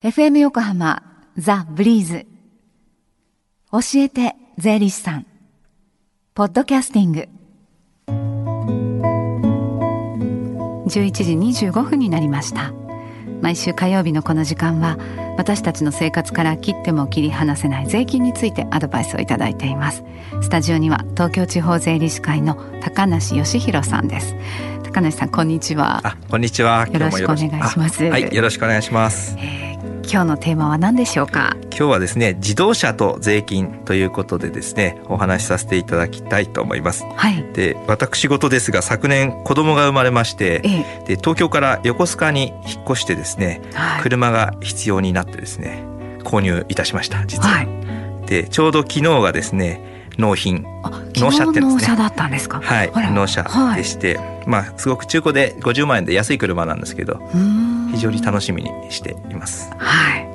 FM 横浜ザ・ブリーズ。教えて税理士さん。ポッドキャスティング。11時25分になりました。毎週火曜日のこの時間は私たちの生活から切っても切り離せない税金についてアドバイスをいただいています。スタジオには東京地方税理士会の高梨義弘さんです。高梨さんこんにちは。あこんにちは。よろしくお願いします。はいよろしくお願いします、えー今日のテーマは何でしょうか？今日はですね自動車と税金ということでですねお話しさせていただきたいと思います。はい。で私事ですが昨年子供が生まれましてえで東京から横須賀に引っ越してですねえはい。車が必要になってですね購入いたしました実は、はい。でちょうど昨日がですね納品。あ納車って納車だったんですか？はい納車はいでして、まあすごく中古で50万円で安い車なんですけど。うーん非常に楽しみにしています。はい。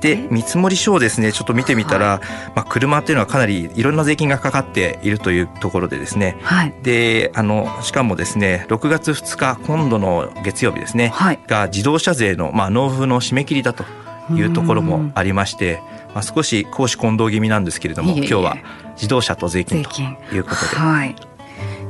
で見積書をですねちょっと見てみたら、まあ、車っていうのはかなりいろんな税金がかかっているというところでですね。はい。であのしかもですね6月2日今度の月曜日ですね、はい。が自動車税の、まあ、納付の締め切りだというところもありまして、まあ、少し公私混同気味なんですけれども今日は自動車と税金ということで。はい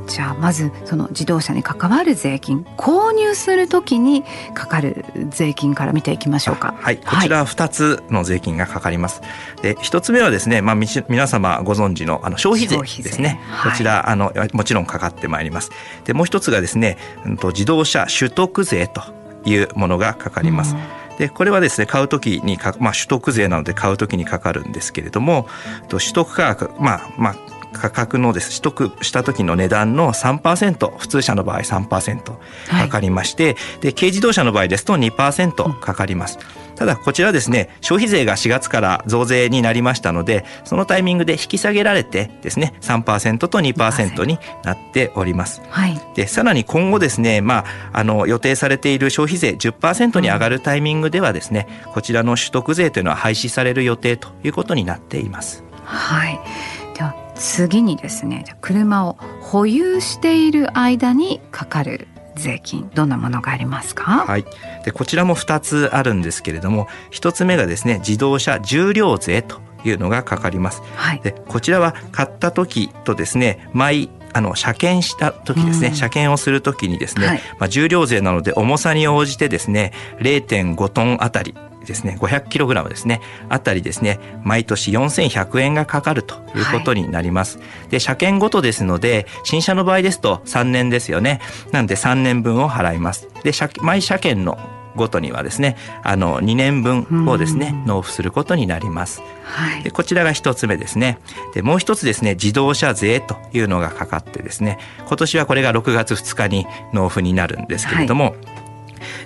じゃあまずその自動車に関わる税金購入するときにかかる税金から見ていきましょうかはい、こちらは2つの税金がかかります。で、1つ目はですね、まあ皆様ご存知のあの消費税ですね。はいこちらあのもちろんかかってまいります。で、もう一つがですね、うんと自動車取得税というものがかかります。でこれはですね買う時にか、まあ、取得税なので買う時にかかるんですけれどもと取得価格まあまあ価格のです取得した時の値段の3%普通車の場合3%かかりまして、で軽自動車の場合ですと2%かかります。ただこちらですね消費税が4月から増税になりましたのでそのタイミングで引き下げられてですね3%と2%になっております。はいでさらに今後ですね、まあ、あの予定されている消費税10%に上がるタイミングではですね、こちらの取得税というのは廃止される予定ということになっています。はい次にですね車を保有している間にかかる税金どんなものがありますか？はい、でこちらも2つあるんですけれども1つ目がですね自動車重量税というのがかかります。はい。でこちらは買った時とですね毎あの車検した時ですね、うん。車検をする時にですね、はい。まあ、重量税なので重さに応じてですね0.5トンあたりですね500キログラムですねあたりですね毎年4100円がかかるということになります、で車検ごとですので新車の場合ですと3年ですよね。なんで3年分を払います。で車毎車検のごとにはですねあの2年分をですねうん。納付することになります。はい。でこちらが一つ目ですね。でもう一つですね自動車税というのがかかってですね今年はこれが6月2日に納付になるんですけれども、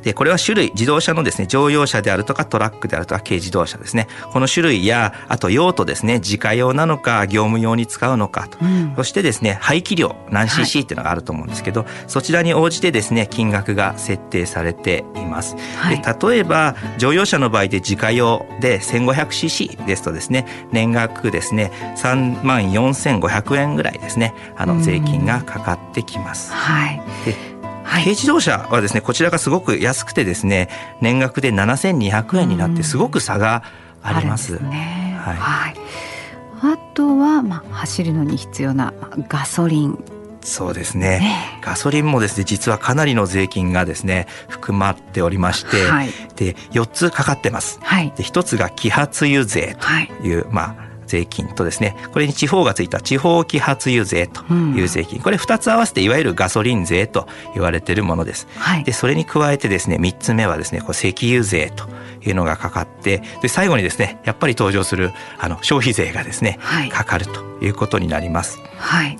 でこれは種類自動車のですね乗用車であるとかトラックであるとか軽自動車ですね。この種類やあと用途ですね自家用なのか業務用に使うのかと、うん。そしてですね排気量何 cc っていうのがあると思うんですけど、そちらに応じてですね金額が設定されています。はい。で例えば乗用車の場合で自家用で 1500cc ですとですね年額ですね3万4500円ぐらいですねあうん。の税金がかかってきます。はい。ではい。軽自動車はですねこちらがすごく安くてですね年額で7200円になってすごく差があります。あるんですね。はい。はい。あとは、まあ、走るのに必要なまあガソリン、そうですね。ね。ガソリンもですね実はかなりの税金がですね含まっておりまして、はい。で4つかかってます。はい。で1つが揮発油税はいとい。う、まあ税金とですねこれに地方がついた地方揮発油税という税金、これ2つ合わせていわゆるガソリン税と言われているものです。はい。でそれに加えてですね3つ目はですねこう石油税というのがかかってで最後にですねやっぱり登場するあの消費税がですね、はい。かかるということになります。はい。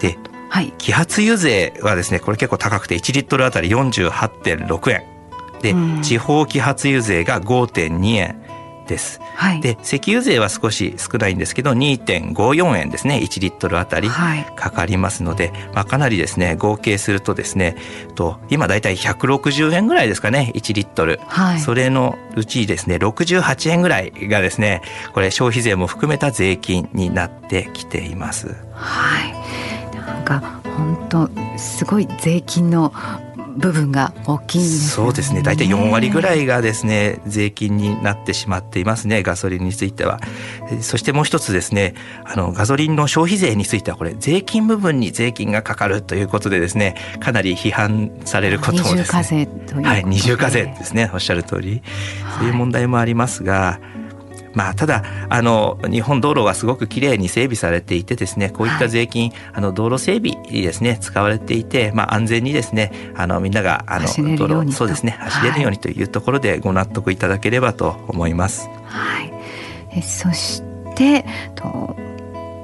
ではい。揮発油税はですねこれ結構高くて1リットルあたり48.6円。で、うん。地方揮発油税が5.2円です。はいで石油税は少し少ないんですけど2.54円ですね1リットルあたりはいかかりますので、まあ、かなりですね合計するとですねと今だいたい160円ぐらいですかね1リットル。はいそれのうちですね68円ぐらいがですねこれ消費税も含めた税金になってきています。はいなんか本当すごい税金の部分が大きい、ね、そうですね。大体4割ぐらいがですね税金になってしまっていますね。ガソリンについては。そしてもう一つですねあのガソリンの消費税についてはこれ税金部分に税金がかかるということでですねかなり批判されることもですね。二重課税というはい二重課税ですね。おっしゃる通り。そういう問題もありますが、まあ、ただあの日本道路はすごくきれいに整備されていてですねこういった税金、はい、あの道路整備にですね使われていて、まあ、安全にですねあのみんながあの道路そうですね走れるようにというところでご納得いただければと思います。はい、えそしてと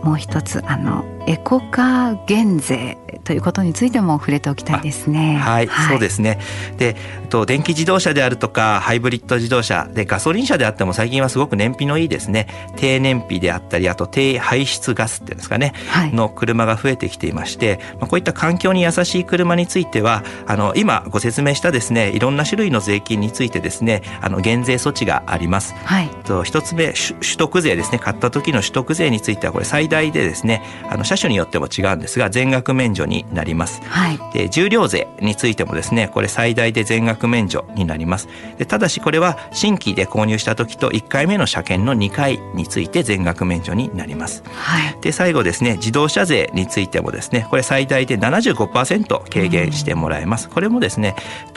もう一つあのエコカー減税ということについても触れておきたいですね。はい、はい、そうですね。で、と電気自動車であるとかハイブリッド自動車でガソリン車であっても最近はすごく燃費のいいですね。低燃費であったりあと低排出ガスっていうんですかね、はい、の車が増えてきていまして、まあこういった環境に優しい車についてはあの今ご説明したですねいろんな種類の税金についてですねあの減税措置があります。はい。と一つ目取得税ですね買った時の取得税についてはこれ最大でですねあの車種によっても違うんですが全額免除になります。はい、で重量税についてもですねこれ最大で全額免除になります。でただしこれは新規で購入した時と1回目の車検の2回について全額免除になります、はい、で最後ですね自動車税についてもですねこれ最大で75%軽減してもらえます、これもですね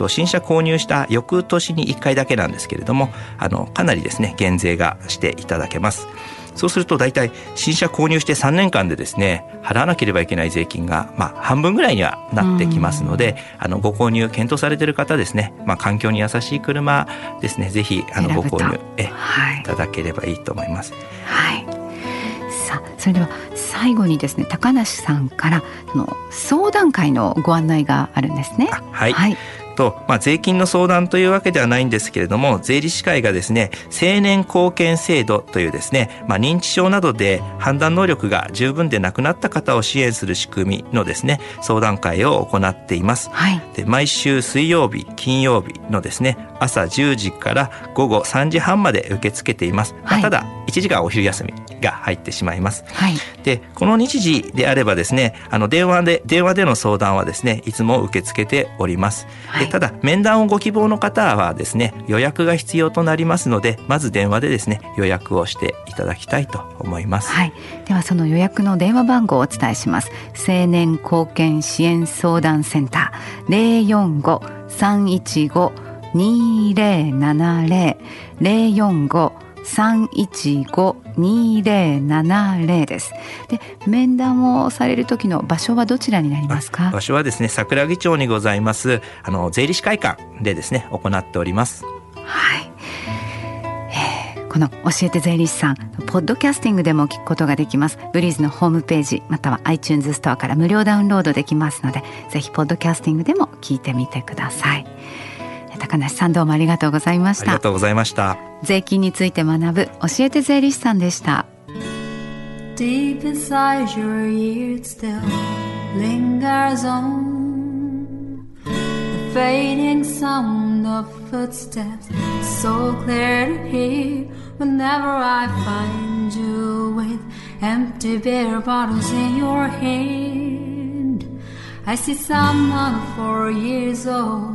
新車購入した翌年に1回だけなんですけれどもあのかなりですね減税がしていただけますそうすると大体新車購入して3年間でですね払わなければいけない税金がまあ半分ぐらいにはなってきますので、あのご購入検討されている方ですね、まあ、環境に優しい車ですねぜひあのご購入え、はい、いただければいいと思います。はい。さあそれでは最後にですね高梨さんからの相談会のご案内があるんですね。はい、はいと、まあ、税金の相談というわけではないんですけれども税理士会がですね青年貢献制度というですね、まあ、認知症などで判断能力が十分でなくなった方を支援する仕組みのですね相談会を行っています。はい、で毎週水曜日金曜日のですね朝10時から午後3時半まで受け付けています。はい、ただ1時間お昼休みが入ってしまいます。はい、でこの日時であればですねあの電話で電話での相談はですねいつも受け付けております。はい、ただ面談をご希望の方はですね予約が必要となりますのでまず電話でですね予約をしていただきたいと思います。はい、ではその予約の電話番号をお伝えします。青年貢献支援相談センター。零四五三一五二零七零零四五三一五二零七零です。で、面談をされる時の場所はどちらになりますか？場所はですね、桜木町にございますあの税理士会館でですね行っております。はい。この教えて税理士さんポッドキャスティングでも聞くことができますブリーズのホームページまたは iTunes ストアから無料ダウンロードできますのでぜひポッドキャスティングでも聞いてみてください高梨さんどうもありがとうございましたありがとうございました税金について学ぶ教えて税理士さんでした Deep inside your ear still lingers on The fading sound of footsteps So clear to hear Whenever I find you with Empty beer bottles in your hand I see someone four years old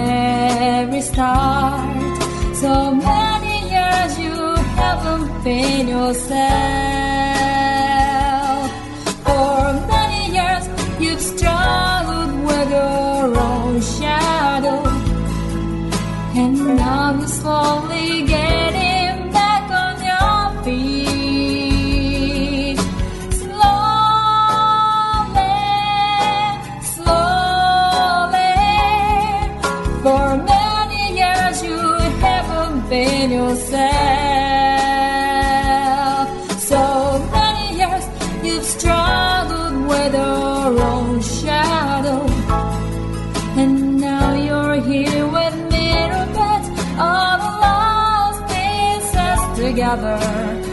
start. So many years you haven't been yourself. yourself. So many years you've struggled with your own shadow, and now you're here with me, Robert, all lost pieces together.